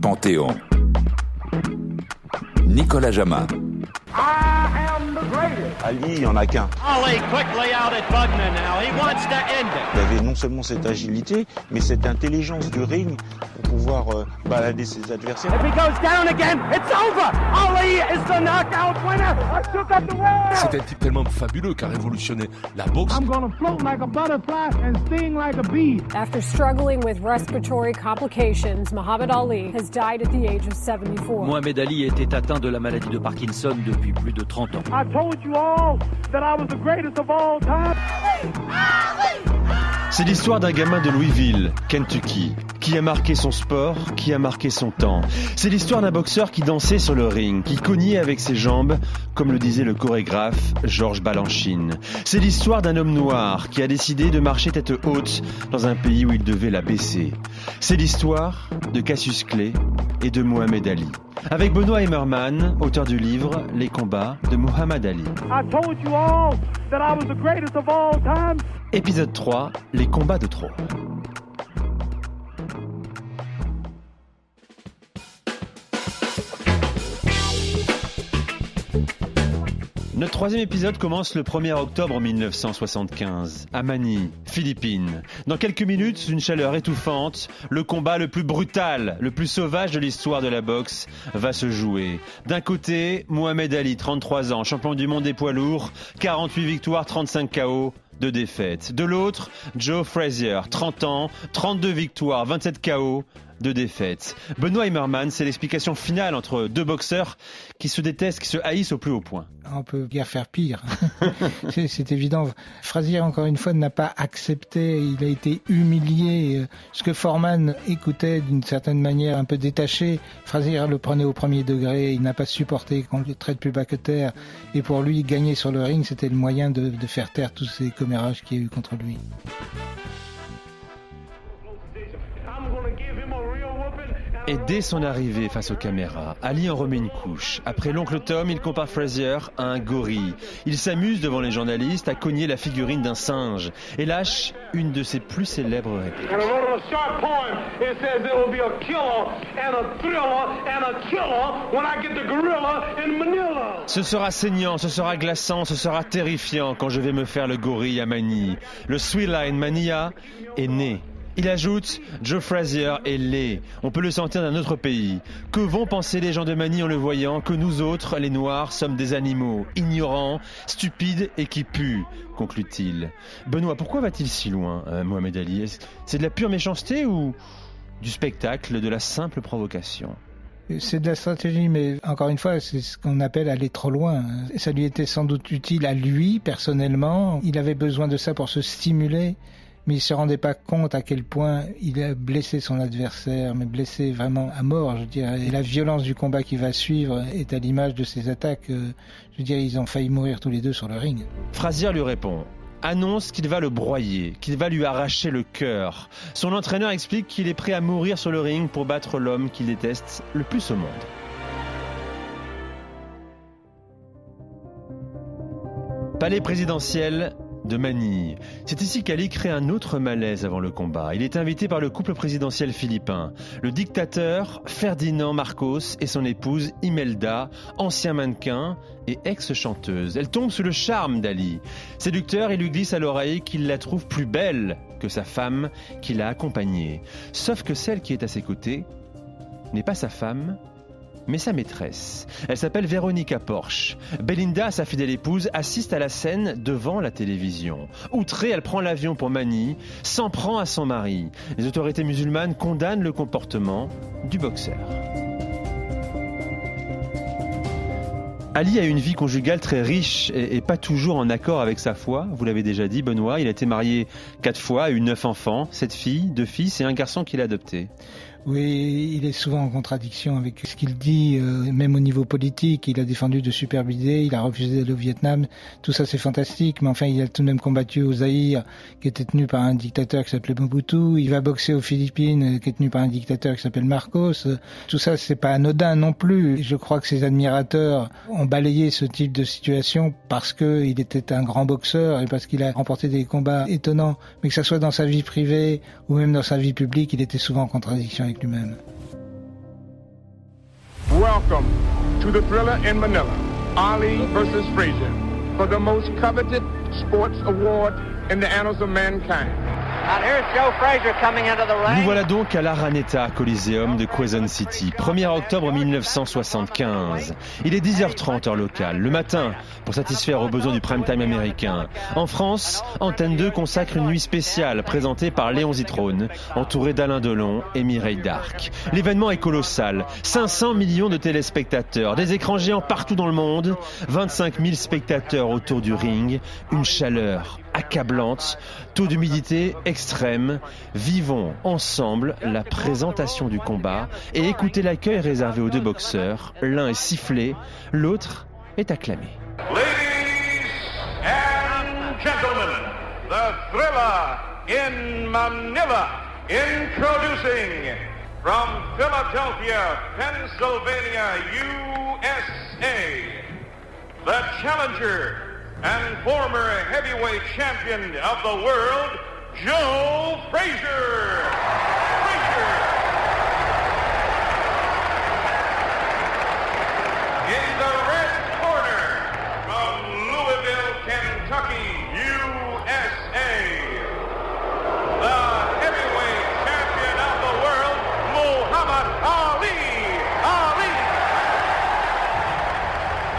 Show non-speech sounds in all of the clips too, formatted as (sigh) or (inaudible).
Panthéon. Nicolas Jama. Ali, il n'y en a qu'un. Ali quickly out at Bugman now. He wants to end it. Il avait non seulement cette agilité, mais cette intelligence du ring pouvoir euh, balader ses adversaires. If he goes down again, it's over. Ali is the knockout winner. I took up the world. C'est un type tellement fabuleux qui a révolutionné la boxe. I'm gonna float like a butterfly and sting like a bee. After struggling with respiratory complications, Muhammad Ali has died at the age of 74. Mohamed Ali était atteint de la maladie de Parkinson depuis plus de 30 ans. I told you all that I was the greatest of all time. C'est l'histoire d'un gamin de Louisville, Kentucky, qui a marqué son sport, qui a marqué son temps. C'est l'histoire d'un boxeur qui dansait sur le ring, qui cognait avec ses jambes, comme le disait le chorégraphe Georges Balanchine. C'est l'histoire d'un homme noir qui a décidé de marcher tête haute dans un pays où il devait la baisser. C'est l'histoire de Cassius Clay et de Mohamed Ali. Avec Benoît Emmerman, auteur du livre Les combats de Muhammad Ali. Épisode 3, les combats de trop. Notre troisième épisode commence le 1er octobre 1975, à Manille, Philippines. Dans quelques minutes, une chaleur étouffante, le combat le plus brutal, le plus sauvage de l'histoire de la boxe va se jouer. D'un côté, Mohamed Ali, 33 ans, champion du monde des poids lourds, 48 victoires, 35 KO, de défaites. De l'autre, Joe Frazier, 30 ans, 32 victoires, 27 KO, de défaites. Benoît Emmerman, c'est l'explication finale entre deux boxeurs qui se détestent, qui se haïssent au plus haut point. On peut guère faire pire. (laughs) c'est, c'est évident. Frazier, encore une fois, n'a pas accepté. Il a été humilié. Ce que Foreman écoutait d'une certaine manière un peu détaché, Frazier le prenait au premier degré. Il n'a pas supporté qu'on le traite plus bas que terre. Et pour lui, gagner sur le ring, c'était le moyen de, de faire taire tous ces commérages qu'il y a eu contre lui. Et dès son arrivée face aux caméras, Ali en remet une couche. Après l'oncle Tom, il compare Frazier à un gorille. Il s'amuse devant les journalistes à cogner la figurine d'un singe et lâche une de ses plus célèbres répliques. In. Ce sera saignant, ce sera glaçant, ce sera terrifiant quand je vais me faire le gorille à Manille. Le Sweetline Mania est né. Il ajoute Joe Frazier est laid. On peut le sentir d'un autre pays. Que vont penser les gens de Manille en le voyant Que nous autres, les Noirs, sommes des animaux, ignorants, stupides et qui puent, conclut-il. Benoît, pourquoi va-t-il si loin, euh, Mohamed Ali? C'est de la pure méchanceté ou du spectacle, de la simple provocation? C'est de la stratégie, mais encore une fois, c'est ce qu'on appelle aller trop loin. Ça lui était sans doute utile à lui, personnellement. Il avait besoin de ça pour se stimuler, mais il se rendait pas compte à quel point il a blessé son adversaire, mais blessé vraiment à mort, je dirais. Et la violence du combat qui va suivre est à l'image de ces attaques. euh, Je veux dire, ils ont failli mourir tous les deux sur le ring. Frazier lui répond annonce qu'il va le broyer, qu'il va lui arracher le cœur. Son entraîneur explique qu'il est prêt à mourir sur le ring pour battre l'homme qu'il déteste le plus au monde. Palais présidentiel de Manille. C'est ici qu'Ali crée un autre malaise avant le combat. Il est invité par le couple présidentiel philippin, le dictateur Ferdinand Marcos et son épouse Imelda, ancien mannequin et ex-chanteuse. Elle tombe sous le charme d'Ali. Séducteur, il lui glisse à l'oreille qu'il la trouve plus belle que sa femme qui l'a accompagnée. Sauf que celle qui est à ses côtés n'est pas sa femme, mais sa maîtresse. Elle s'appelle Véronica Porsche. Belinda, sa fidèle épouse, assiste à la scène devant la télévision. Outrée, elle prend l'avion pour Manille, s'en prend à son mari. Les autorités musulmanes condamnent le comportement du boxeur. Ali a une vie conjugale très riche et, et pas toujours en accord avec sa foi. Vous l'avez déjà dit, Benoît. Il a été marié quatre fois, a eu neuf enfants, sept filles, deux fils et un garçon qu'il a adopté. Oui, il est souvent en contradiction avec ce qu'il dit, euh, même au niveau politique. Il a défendu de superbes idées, il a refusé d'aller au Vietnam. Tout ça, c'est fantastique. Mais enfin, il a tout de même combattu au Zaïre, qui était tenu par un dictateur qui s'appelait Mobutu. Il va boxer aux Philippines, qui est tenu par un dictateur qui s'appelle Marcos. Tout ça, c'est pas anodin non plus. Je crois que ses admirateurs ont balayé ce type de situation parce qu'il était un grand boxeur et parce qu'il a remporté des combats étonnants. Mais que ça soit dans sa vie privée ou même dans sa vie publique, il était souvent en contradiction avec Welcome to the thriller in Manila, Ali versus Frazier, for the most coveted sports award in the annals of mankind. Nous voilà donc à l'Araneta Coliseum de Quezon City, 1er octobre 1975. Il est 10h30 heure locale, le matin, pour satisfaire aux besoins du prime time américain. En France, Antenne 2 consacre une nuit spéciale présentée par Léon Zitrone, entouré d'Alain Delon et Mireille Darc. L'événement est colossal, 500 millions de téléspectateurs, des écrans géants partout dans le monde, 25 000 spectateurs autour du ring, une chaleur accablante, taux d'humidité extrême. Vivons ensemble la présentation du combat et écoutez l'accueil réservé aux deux boxeurs. L'un est sifflé, l'autre est acclamé. Ladies and gentlemen, the thriller in Manila, introducing from Philadelphia, Pennsylvania, USA, the challenger and former heavyweight champion of the world, Joe Frazier. Frazier.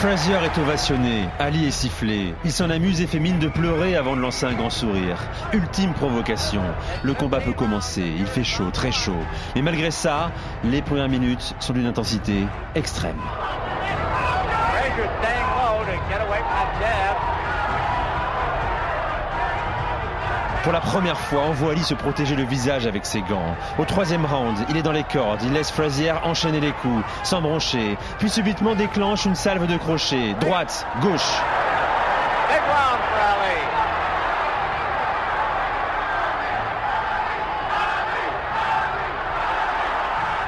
Frazier est ovationné, Ali est sifflé. Il s'en amuse et fait mine de pleurer avant de lancer un grand sourire. Ultime provocation. Le combat peut commencer. Il fait chaud, très chaud. Mais malgré ça, les premières minutes sont d'une intensité extrême. Pour la première fois, on voit Ali se protéger le visage avec ses gants. Au troisième round, il est dans les cordes, il laisse Frazier enchaîner les coups, sans broncher, puis subitement déclenche une salve de crochet, droite, gauche.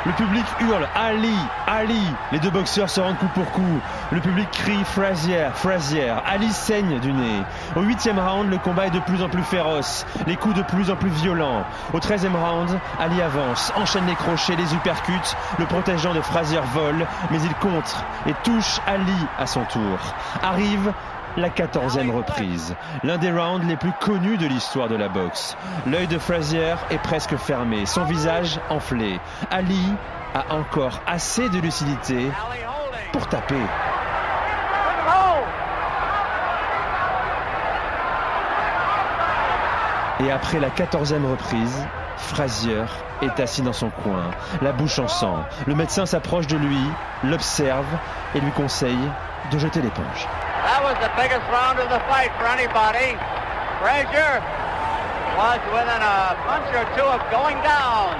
Le public hurle Ali, Ali. Les deux boxeurs se rendent coup pour coup. Le public crie Frazier, Frazier. Ali saigne du nez. Au huitième round, le combat est de plus en plus féroce. Les coups de plus en plus violents. Au treizième round, Ali avance, enchaîne les crochets, les uppercuts. Le protégeant de Frazier vole, mais il contre et touche Ali à son tour. Arrive la quatorzième reprise, l'un des rounds les plus connus de l'histoire de la boxe. L'œil de Frazier est presque fermé, son visage enflé. Ali a encore assez de lucidité pour taper. Et après la quatorzième reprise, Frazier est assis dans son coin, la bouche en sang. Le médecin s'approche de lui, l'observe et lui conseille de jeter l'éponge. That was the biggest round of the fight for anybody. Frazier was within a punch or two of going down.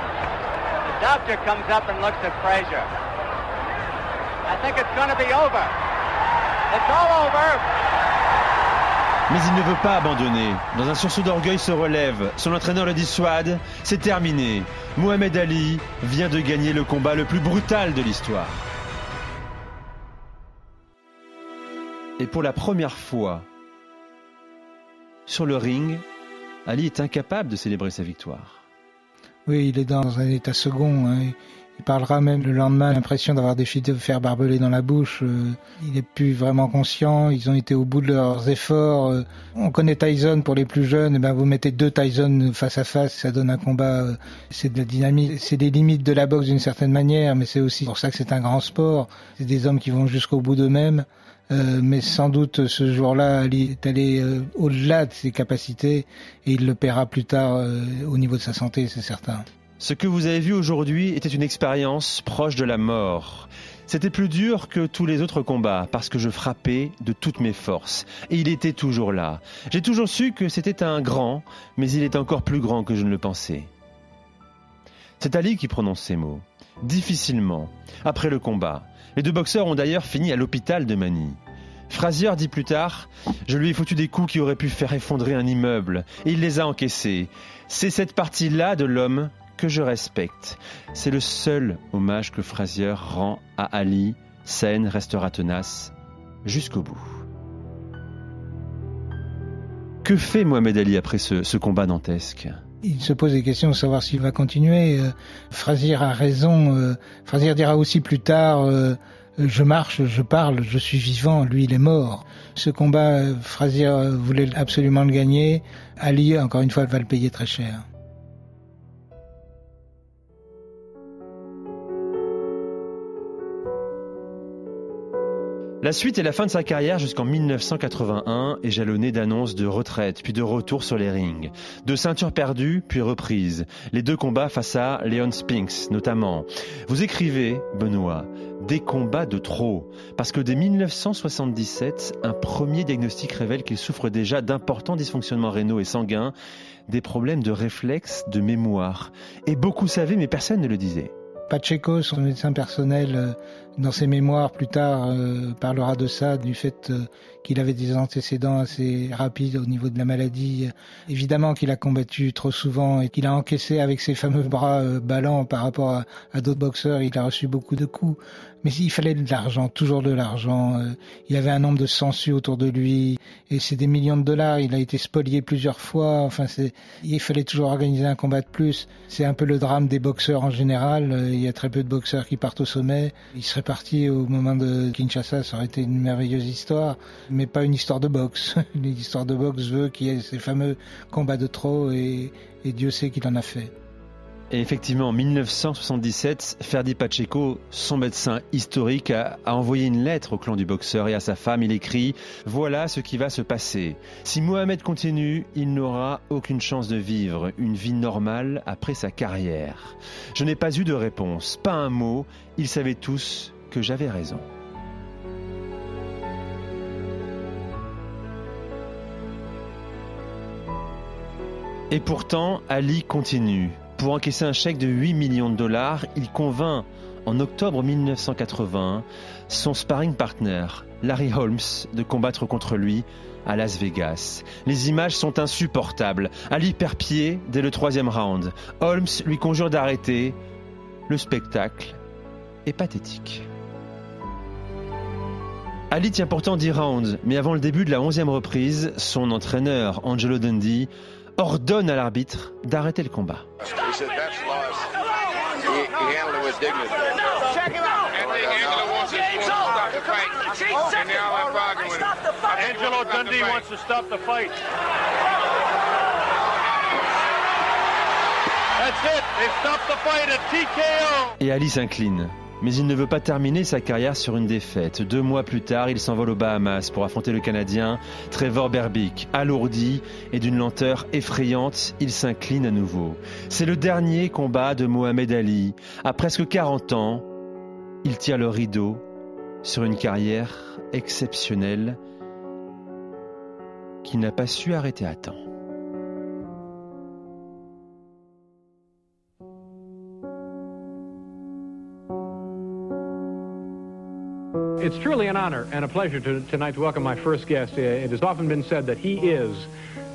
The doctor comes up and looks at Frazier. I think it's going to be over. It's all over. Mais il ne veut pas abandonner. Dans un sursaut d'orgueil se relève. Son entraîneur le dissuade. C'est terminé. Mohamed Ali vient de gagner le combat le plus brutal de l'histoire. Et pour la première fois sur le ring, Ali est incapable de célébrer sa victoire. Oui, il est dans un état second. hein. Il parlera même le lendemain, l'impression d'avoir des fils de fer barbelés dans la bouche. Euh, il n'est plus vraiment conscient. Ils ont été au bout de leurs efforts. Euh, On connaît Tyson pour les plus jeunes. Eh ben, vous mettez deux Tyson face à face, ça donne un combat. euh, C'est de la dynamique. C'est des limites de la boxe d'une certaine manière, mais c'est aussi pour ça que c'est un grand sport. C'est des hommes qui vont jusqu'au bout d'eux-mêmes. Euh, mais sans doute ce jour-là, est allé au-delà de ses capacités et il le paiera plus tard euh, au niveau de sa santé, c'est certain. Ce que vous avez vu aujourd'hui était une expérience proche de la mort. C'était plus dur que tous les autres combats parce que je frappais de toutes mes forces. Et il était toujours là. J'ai toujours su que c'était un grand, mais il est encore plus grand que je ne le pensais. C'est Ali qui prononce ces mots, difficilement, après le combat. Les deux boxeurs ont d'ailleurs fini à l'hôpital de Manille. Frazier dit plus tard Je lui ai foutu des coups qui auraient pu faire effondrer un immeuble, et il les a encaissés. C'est cette partie-là de l'homme que je respecte. C'est le seul hommage que Frazier rend à Ali. Scène restera tenace jusqu'au bout. Que fait Mohamed Ali après ce, ce combat dantesque? Il se pose des questions de savoir s'il va continuer. Euh, Frazier a raison. Euh, Frazier dira aussi plus tard euh, je marche, je parle, je suis vivant, lui il est mort. Ce combat, Frazier voulait absolument le gagner. Ali, encore une fois, va le payer très cher. La suite est la fin de sa carrière jusqu'en 1981 est jalonnée d'annonces de retraite, puis de retour sur les rings, de ceintures perdues, puis reprises, les deux combats face à Leon Spinks notamment. Vous écrivez, Benoît, des combats de trop, parce que dès 1977, un premier diagnostic révèle qu'il souffre déjà d'importants dysfonctionnements rénaux et sanguins, des problèmes de réflexe, de mémoire. Et beaucoup savaient, mais personne ne le disait. Pacheco, son médecin personnel, euh, dans ses mémoires plus tard, euh, parlera de ça, du fait euh, qu'il avait des antécédents assez rapides au niveau de la maladie. Évidemment qu'il a combattu trop souvent et qu'il a encaissé avec ses fameux bras ballants par rapport à, à d'autres boxeurs. Il a reçu beaucoup de coups. Mais il fallait de l'argent, toujours de l'argent. Il avait un nombre de sangsues autour de lui et c'est des millions de dollars. Il a été spolié plusieurs fois. Enfin, il fallait toujours organiser un combat de plus. C'est un peu le drame des boxeurs en général. Il y a très peu de boxeurs qui partent au sommet. Il serait parti au moment de Kinshasa, ça aurait été une merveilleuse histoire, mais pas une histoire de boxe. (laughs) L'histoire de boxe veut qu'il y ait ces fameux combats de trop et Dieu sait qu'il en a fait. Et effectivement, en 1977, Ferdi Pacheco, son médecin historique, a, envoyé une lettre au clan du boxeur et à sa femme. Il écrit Voilà ce qui va se passer. Si Mohamed continue, il n'aura aucune chance de vivre une vie normale après sa carrière. Je n'ai pas eu de réponse, pas un mot. Ils savaient tous que j'avais raison. Et pourtant, Ali continue. Pour encaisser un chèque de 8 millions de dollars, il convainc en octobre 1980 son sparring partner, Larry Holmes, de combattre contre lui à Las Vegas. Les images sont insupportables. Ali perd pied dès le troisième round. Holmes lui conjure d'arrêter. Le spectacle est pathétique. Ali tient pourtant 10 rounds, mais avant le début de la 11e reprise, son entraîneur, Angelo Dundee, ordonne à l'arbitre d'arrêter le combat. Et Ali s'incline. Mais il ne veut pas terminer sa carrière sur une défaite. Deux mois plus tard, il s'envole aux Bahamas pour affronter le Canadien Trevor Berbick. Alourdi et d'une lenteur effrayante, il s'incline à nouveau. C'est le dernier combat de Mohamed Ali. À presque 40 ans, il tire le rideau sur une carrière exceptionnelle qu'il n'a pas su arrêter à temps. It's truly an honor and a pleasure to, tonight to welcome my first guest. Uh, it has often been said that he is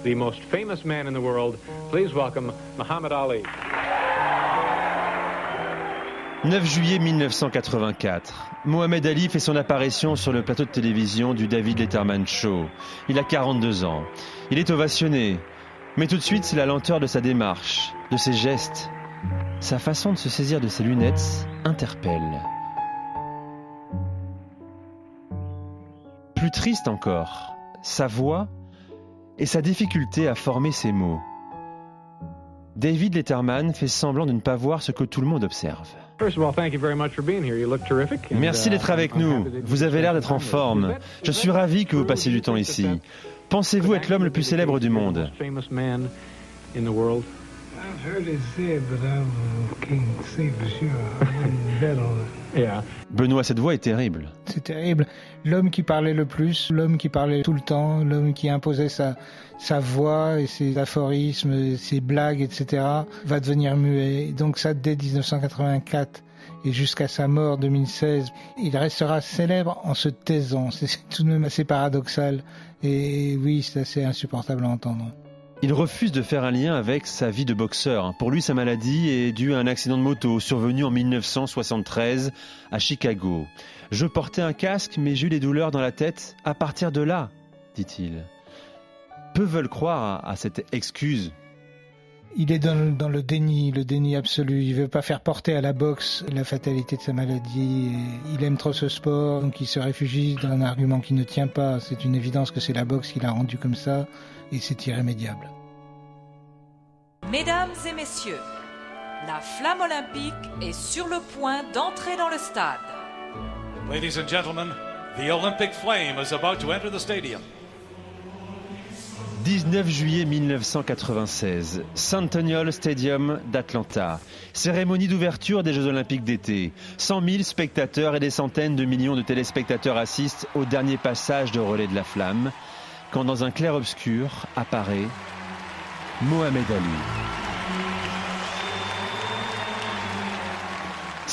the most famous man in the world. Please welcome Muhammad Ali. 9 juillet 1984. Mohamed Ali fait son apparition sur le plateau de télévision du David Letterman Show. Il a 42 ans. Il est ovationné. Mais tout de suite, c'est la lenteur de sa démarche, de ses gestes. Sa façon de se saisir de ses lunettes interpelle. Plus triste encore, sa voix et sa difficulté à former ses mots. David Letterman fait semblant de ne pas voir ce que tout le monde observe. Merci d'être avec nous. Vous avez l'air d'être en forme. Je suis ravi que vous passiez du temps ici. Pensez-vous être l'homme le plus célèbre du monde? I've heard it said, but I can't say for sure. I wouldn't bet on it. Yeah. Benoît, cette voix est terrible. C'est terrible. L'homme qui parlait le plus, l'homme qui parlait tout le temps, l'homme qui imposait sa, sa voix et ses aphorismes, ses blagues, etc., va devenir muet. Donc ça, dès 1984 et jusqu'à sa mort 2016, il restera célèbre en se taisant. C'est tout de même assez paradoxal. Et oui, c'est assez insupportable à entendre. Il refuse de faire un lien avec sa vie de boxeur. Pour lui, sa maladie est due à un accident de moto survenu en 1973 à Chicago. Je portais un casque, mais j'ai eu des douleurs dans la tête à partir de là, dit-il. Peu veulent croire à, cette excuse. Il est dans le, dans le, déni, le déni absolu. Il veut pas faire porter à la boxe la fatalité de sa maladie. Il aime trop ce sport, donc il se réfugie dans un argument qui ne tient pas. C'est une évidence que c'est la boxe qui l'a rendu comme ça et c'est irrémédiable. Mesdames et messieurs, la flamme olympique est sur le point d'entrer dans le stade. Ladies and gentlemen, the Olympic flame is about to enter the stadium. 19 juillet 1996, Centennial Stadium d'Atlanta. Cérémonie d'ouverture des Jeux Olympiques d'été. 100 000 spectateurs et des centaines de millions de téléspectateurs assistent au dernier passage de relais de la flamme quand dans un clair-obscur apparaît Mohamed Ali.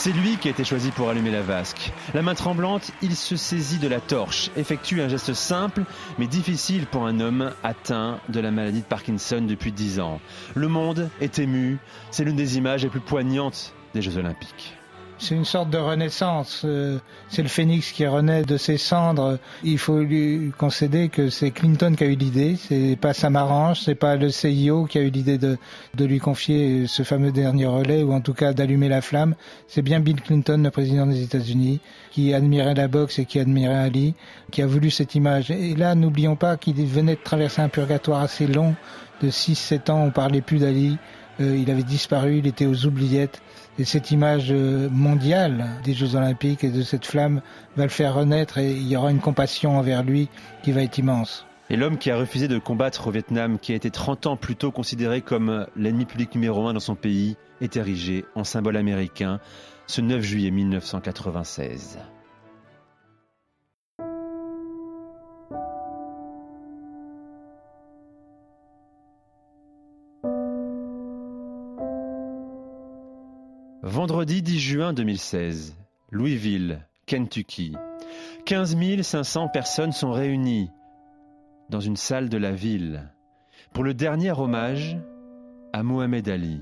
C'est lui qui a été choisi pour allumer la vasque. La main tremblante, il se saisit de la torche, effectue un geste simple mais difficile pour un homme atteint de la maladie de Parkinson depuis 10 ans. Le monde est ému, c'est l'une des images les plus poignantes des Jeux olympiques c'est une sorte de renaissance. Euh, c'est le phénix qui renaît de ses cendres. Il faut lui concéder que c'est Clinton qui a eu l'idée. C'est pas Samaranch, c'est pas le CIO qui a eu l'idée de, lui confier ce fameux dernier relais ou en tout cas d'allumer la flamme. C'est bien Bill Clinton, le président des États-Unis, qui admirait la boxe et qui admirait Ali, qui a voulu cette image. Et là, n'oublions pas qu'il venait de traverser un purgatoire assez long de 6-7 ans. On parlait plus d'Ali. Euh, il avait disparu, il était aux oubliettes. Et cette image euh, mondiale des Jeux Olympiques et de cette flamme va le faire renaître et il y aura une compassion envers lui qui va être immense. Et l'homme qui a refusé de combattre au Vietnam, qui a été 30 ans plus tôt considéré comme l'ennemi public numéro un dans son pays, est érigé en symbole américain ce 9 juillet 1996. Vendredi 10 juin 2016, Louisville, Kentucky. 15 500 personnes sont réunies dans une salle de la ville pour le dernier hommage à Mohamed Ali.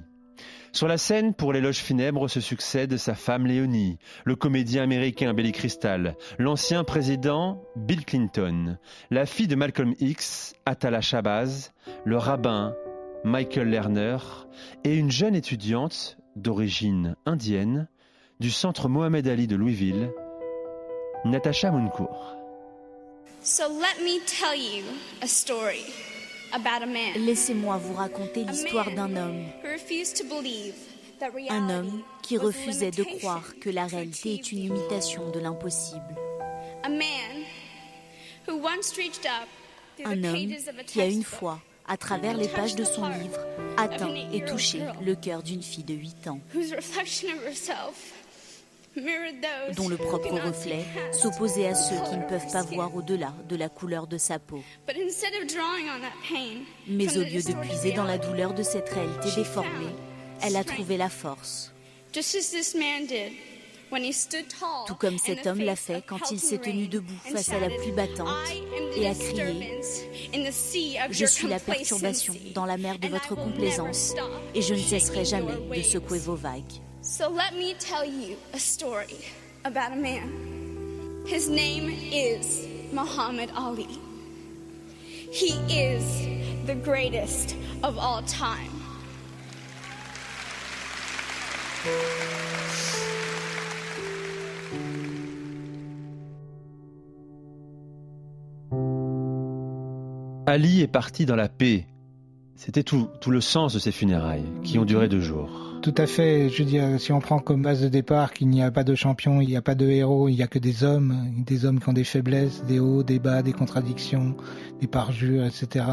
Sur la scène, pour l'éloge funèbre, se succèdent sa femme Léonie, le comédien américain Billy Crystal, l'ancien président Bill Clinton, la fille de Malcolm X, Atala Shabazz, le rabbin Michael Lerner et une jeune étudiante d'origine indienne du centre Mohamed Ali de Louisville, Natasha Munkour. Laissez-moi vous raconter l'histoire d'un homme. Un homme qui refusait de croire que la réalité est une imitation de l'impossible. Un homme qui a une fois à travers les pages de son livre, atteint et touché le cœur d'une fille de 8 ans, dont le propre reflet s'opposait à ceux qui ne peuvent pas voir au-delà de la couleur de sa peau. Mais au lieu de puiser dans la douleur de cette réalité déformée, elle a trouvé la force tout comme cet homme l'a fait quand il s'est tenu debout face à la pluie battante et a crié ⁇ Je suis la perturbation dans la mer de votre complaisance et je ne cesserai jamais de secouer vos vagues. So let me tell you a story about a man. His name is Muhammad Ali. He is the greatest of all time. Ali est parti dans la paix. C'était tout, tout le sens de ces funérailles, qui ont duré deux jours. Tout à fait. Je veux dire, si on prend comme base de départ qu'il n'y a pas de champion, il n'y a pas de héros, il n'y a que des hommes, des hommes qui ont des faiblesses, des hauts, des bas, des contradictions, des parjures, etc.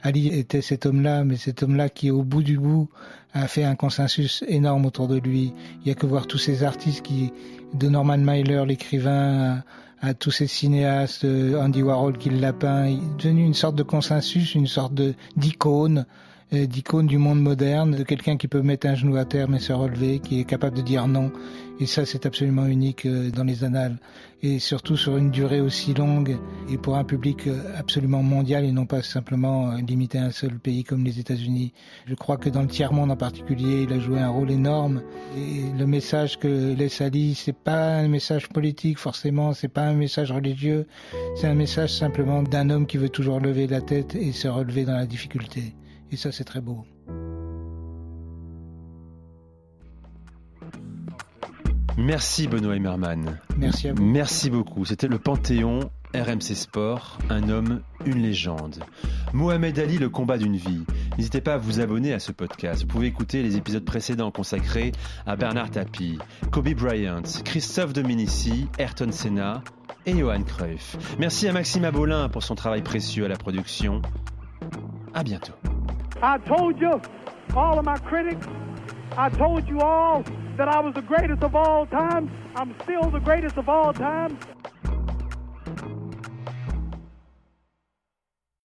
Ali était cet homme-là, mais cet homme-là qui, au bout du bout, a fait un consensus énorme autour de lui. Il y a que voir tous ces artistes qui, de Norman Mailer, l'écrivain, à, tous ces cinéastes, Andy Warhol qui l'a peint, il est devenu une sorte de consensus, une sorte d'icône. euh, d'icône du monde moderne, de quelqu'un qui peut mettre un genou à terre mais se relever, qui est capable de dire non. Et ça, c'est absolument unique euh, dans les annales. Et surtout sur une durée aussi longue et pour un public euh, absolument mondial et non pas simplement limité à un seul pays comme les États-Unis. Je crois que dans le tiers-monde en particulier, il a joué un rôle énorme. Et le message que laisse Ali, c'est pas un message politique forcément, c'est pas un message religieux, c'est un message simplement d'un homme qui veut toujours lever la tête et se relever dans la difficulté. Et ça, c'est très beau. Merci Benoît Emmerman. Merci à vous. Merci beaucoup. C'était le Panthéon RMC Sport, un homme, une légende. Mohamed Ali, le combat d'une vie. N'hésitez pas à vous abonner à ce podcast. Vous pouvez écouter les épisodes précédents consacrés à Bernard Tapie, Kobe Bryant, Christophe Dominici, Ayrton Senna et Johan Cruyff. Merci à Maxime Abolin pour son travail précieux à la production. À bientôt. I told you, all of my critics, I told you all that I was the greatest of all time. I'm still the greatest of all time.